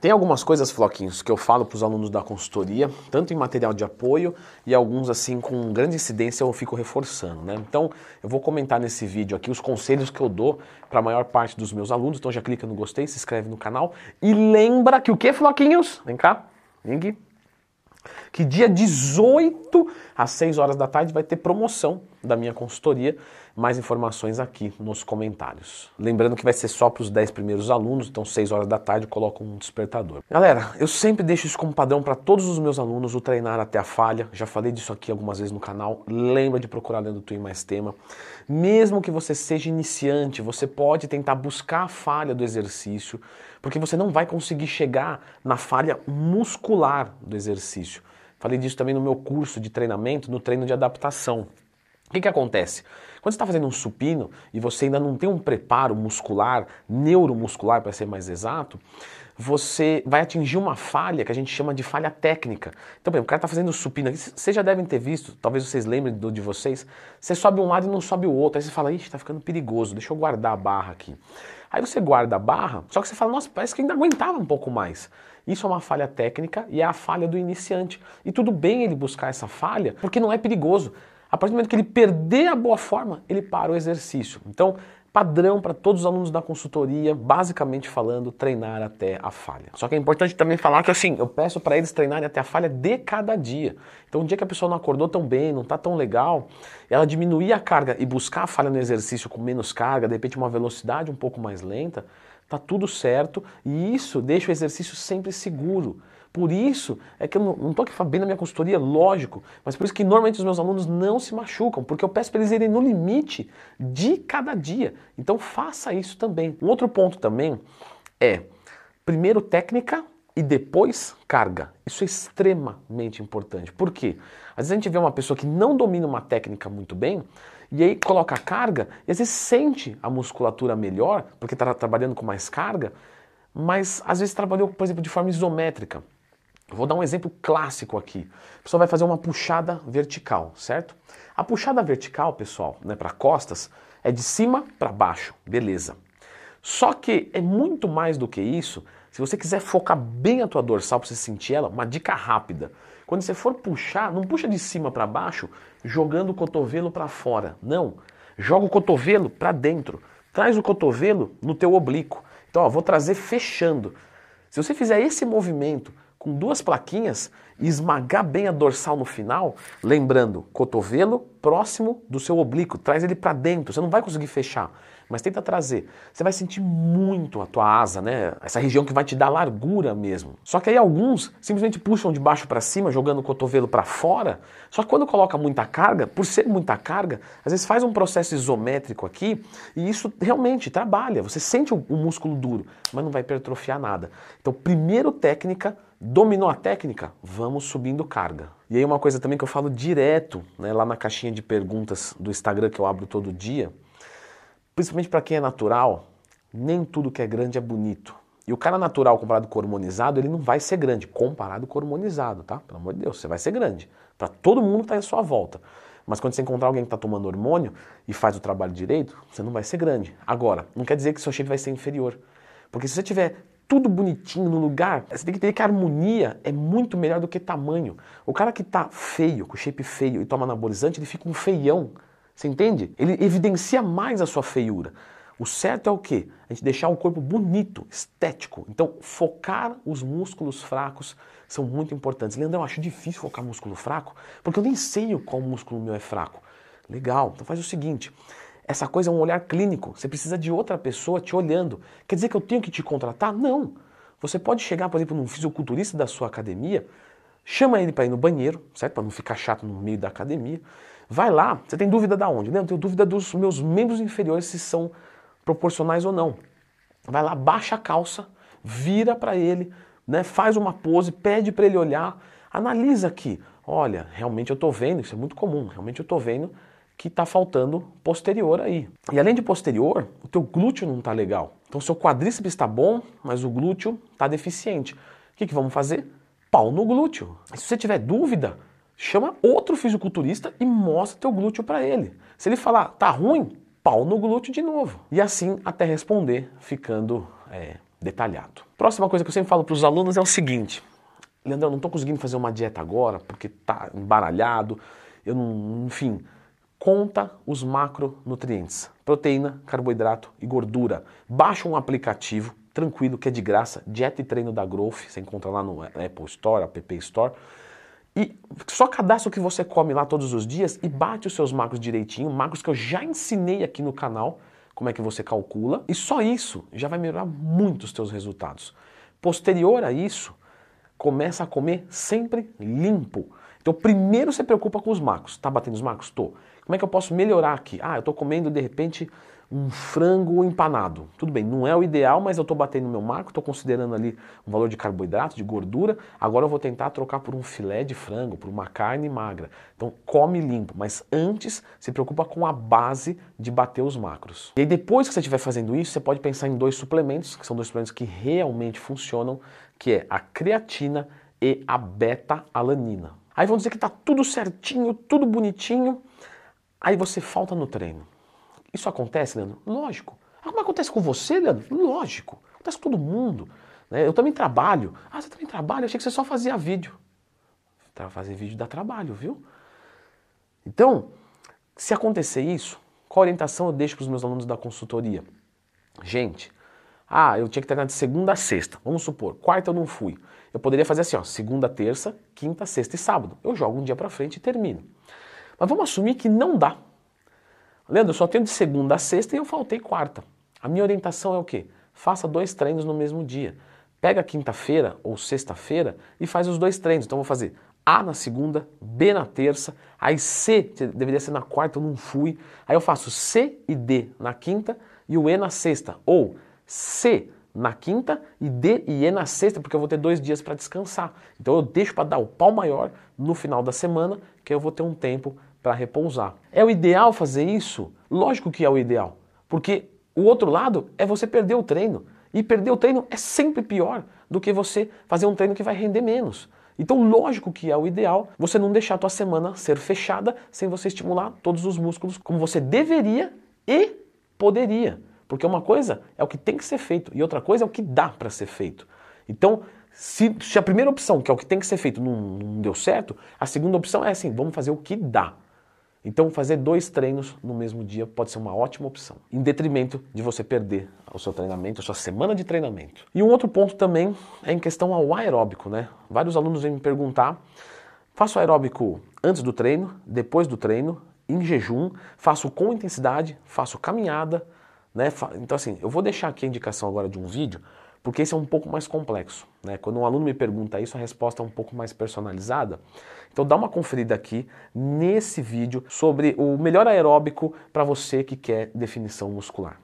Tem algumas coisas, Floquinhos, que eu falo para os alunos da consultoria, tanto em material de apoio e alguns assim com grande incidência eu fico reforçando, né? Então eu vou comentar nesse vídeo aqui os conselhos que eu dou para a maior parte dos meus alunos. Então já clica no gostei, se inscreve no canal e lembra que o que, Floquinhos? Vem cá, aqui. Que dia 18 às 6 horas da tarde vai ter promoção da minha consultoria mais informações aqui nos comentários. Lembrando que vai ser só para os 10 primeiros alunos, então 6 horas da tarde eu coloco um despertador. Galera, eu sempre deixo isso como padrão para todos os meus alunos, o treinar até a falha. Já falei disso aqui algumas vezes no canal. Lembra de procurar dentro do Twin Mais Tema. Mesmo que você seja iniciante, você pode tentar buscar a falha do exercício, porque você não vai conseguir chegar na falha muscular do exercício. Falei disso também no meu curso de treinamento, no treino de adaptação. O que, que acontece? Quando você está fazendo um supino e você ainda não tem um preparo muscular, neuromuscular para ser mais exato, você vai atingir uma falha que a gente chama de falha técnica. Então, por exemplo, o cara está fazendo supino aqui, vocês já devem ter visto, talvez vocês lembrem do de vocês, você sobe um lado e não sobe o outro, aí você fala, ixi, está ficando perigoso, deixa eu guardar a barra aqui. Aí você guarda a barra, só que você fala, nossa, parece que ainda aguentava um pouco mais. Isso é uma falha técnica e é a falha do iniciante. E tudo bem ele buscar essa falha, porque não é perigoso. A partir do momento que ele perder a boa forma, ele para o exercício. Então, padrão para todos os alunos da consultoria, basicamente falando, treinar até a falha. Só que é importante também falar que assim, eu peço para eles treinarem até a falha de cada dia. Então, um dia que a pessoa não acordou tão bem, não está tão legal, ela diminuir a carga e buscar a falha no exercício com menos carga, de repente uma velocidade um pouco mais lenta, tá tudo certo e isso deixa o exercício sempre seguro. Por isso é que eu não estou aqui bem na minha consultoria, lógico, mas por isso que normalmente os meus alunos não se machucam, porque eu peço para eles irem no limite de cada dia. Então faça isso também. Um outro ponto também é, primeiro técnica e depois carga. Isso é extremamente importante. Por quê? Às vezes a gente vê uma pessoa que não domina uma técnica muito bem, e aí coloca carga, e às vezes sente a musculatura melhor, porque está trabalhando com mais carga, mas às vezes trabalhou, por exemplo, de forma isométrica. Vou dar um exemplo clássico aqui. A pessoa vai fazer uma puxada vertical, certo? A puxada vertical, pessoal, né, para costas, é de cima para baixo, beleza. Só que é muito mais do que isso. Se você quiser focar bem a tua dorsal para você sentir ela, uma dica rápida. Quando você for puxar, não puxa de cima para baixo, jogando o cotovelo para fora. Não. Joga o cotovelo para dentro. Traz o cotovelo no teu oblíquo. Então, ó, vou trazer fechando. Se você fizer esse movimento com duas plaquinhas e esmagar bem a dorsal no final, lembrando, cotovelo próximo do seu oblíquo, traz ele para dentro, você não vai conseguir fechar, mas tenta trazer. Você vai sentir muito a tua asa, né? Essa região que vai te dar largura mesmo. Só que aí alguns simplesmente puxam de baixo para cima, jogando o cotovelo para fora. Só que quando coloca muita carga, por ser muita carga, às vezes faz um processo isométrico aqui e isso realmente trabalha. Você sente o, músculo duro, mas não vai hipertrofiar nada. Então, primeiro técnica Dominou a técnica? Vamos subindo carga. E aí uma coisa também que eu falo direto, né, lá na caixinha de perguntas do Instagram que eu abro todo dia, principalmente para quem é natural, nem tudo que é grande é bonito. E o cara natural comparado com o hormonizado, ele não vai ser grande, comparado com o hormonizado, tá? Pelo amor de Deus, você vai ser grande. Para todo mundo está à sua volta. Mas quando você encontrar alguém que está tomando hormônio e faz o trabalho direito, você não vai ser grande. Agora, não quer dizer que seu shape vai ser inferior. Porque se você tiver tudo bonitinho no lugar, você tem que entender que a harmonia é muito melhor do que tamanho. O cara que tá feio, com shape feio e toma anabolizante, ele fica um feião. Você entende? Ele evidencia mais a sua feiura. O certo é o quê? A gente deixar o corpo bonito, estético. Então, focar os músculos fracos são muito importantes. Leandrão, eu acho difícil focar músculo fraco, porque eu nem sei qual músculo meu é fraco. Legal, então faz o seguinte: essa coisa é um olhar clínico. Você precisa de outra pessoa te olhando. Quer dizer que eu tenho que te contratar? Não. Você pode chegar, por exemplo, num fisiculturista da sua academia, chama ele para ir no banheiro, certo? Para não ficar chato no meio da academia. Vai lá. Você tem dúvida da onde? Não, eu tenho dúvida dos meus membros inferiores se são proporcionais ou não. Vai lá, baixa a calça, vira para ele, né? Faz uma pose, pede para ele olhar, analisa aqui. Olha, realmente eu estou vendo, isso é muito comum. Realmente eu estou vendo que está faltando posterior aí. E além de posterior, o teu glúteo não está legal. Então seu quadríceps está bom, mas o glúteo está deficiente. O que, que vamos fazer? Pau no glúteo. Se você tiver dúvida, chama outro fisiculturista e mostra teu glúteo para ele. Se ele falar, tá ruim, pau no glúteo de novo. E assim até responder, ficando é, detalhado. Próxima coisa que eu sempre falo para os alunos é o seguinte: Leandro, eu não estou conseguindo fazer uma dieta agora porque está embaralhado, eu não, enfim, conta os macronutrientes: proteína, carboidrato e gordura. Baixa um aplicativo tranquilo que é de graça, Dieta e Treino da Growth, você encontra lá no Apple Store, App Store. E só cadastra o que você come lá todos os dias e bate os seus macros direitinho, macros que eu já ensinei aqui no canal, como é que você calcula, e só isso já vai melhorar muito os teus resultados. Posterior a isso, começa a comer sempre limpo. Então, primeiro você preocupa com os macros. Tá batendo os macros? Tô. Como é que eu posso melhorar aqui? Ah, eu estou comendo de repente um frango empanado. Tudo bem, não é o ideal, mas eu estou batendo no meu marco, estou considerando ali um valor de carboidrato, de gordura. Agora eu vou tentar trocar por um filé de frango, por uma carne magra. Então come limpo, mas antes se preocupa com a base de bater os macros. E aí depois que você estiver fazendo isso, você pode pensar em dois suplementos, que são dois suplementos que realmente funcionam, que é a creatina e a beta-alanina. Aí vão dizer que está tudo certinho, tudo bonitinho, aí você falta no treino. Isso acontece, Leandro? Lógico. Ah, como acontece com você, Leandro? Lógico. Acontece com todo mundo. Né? Eu também trabalho. Ah, você também trabalha? Eu achei que você só fazia vídeo. Fazer vídeo dá trabalho, viu? Então, se acontecer isso, qual orientação eu deixo para os meus alunos da consultoria? Gente, ah, eu tinha que treinar de segunda a sexta. Vamos supor, quarta eu não fui. Eu poderia fazer assim, ó, segunda, terça, quinta, sexta e sábado. Eu jogo um dia para frente e termino. Mas vamos assumir que não dá. Leandro, eu só tenho de segunda a sexta e eu faltei quarta. A minha orientação é o quê? Faça dois treinos no mesmo dia. Pega quinta-feira ou sexta-feira e faz os dois treinos. Então vou fazer A na segunda, B na terça, aí C, deveria ser na quarta, eu não fui. Aí eu faço C e D na quinta e o E na sexta. Ou C na quinta e D e E na sexta, porque eu vou ter dois dias para descansar. Então eu deixo para dar o pau maior no final da semana, que eu vou ter um tempo para repousar. É o ideal fazer isso? Lógico que é o ideal, porque o outro lado é você perder o treino. E perder o treino é sempre pior do que você fazer um treino que vai render menos. Então, lógico que é o ideal você não deixar a tua semana ser fechada sem você estimular todos os músculos como você deveria e poderia. Porque uma coisa é o que tem que ser feito e outra coisa é o que dá para ser feito. Então, se, se, a primeira opção, que é o que tem que ser feito, não, não deu certo, a segunda opção é assim: vamos fazer o que dá. Então, fazer dois treinos no mesmo dia pode ser uma ótima opção, em detrimento de você perder o seu treinamento, a sua semana de treinamento. E um outro ponto também é em questão ao aeróbico, né? Vários alunos vêm me perguntar: faço aeróbico antes do treino, depois do treino, em jejum, faço com intensidade, faço caminhada, né? Então, assim, eu vou deixar aqui a indicação agora de um vídeo porque esse é um pouco mais complexo. Né? Quando um aluno me pergunta isso, a resposta é um pouco mais personalizada. Então dá uma conferida aqui nesse vídeo sobre o melhor aeróbico para você que quer definição muscular.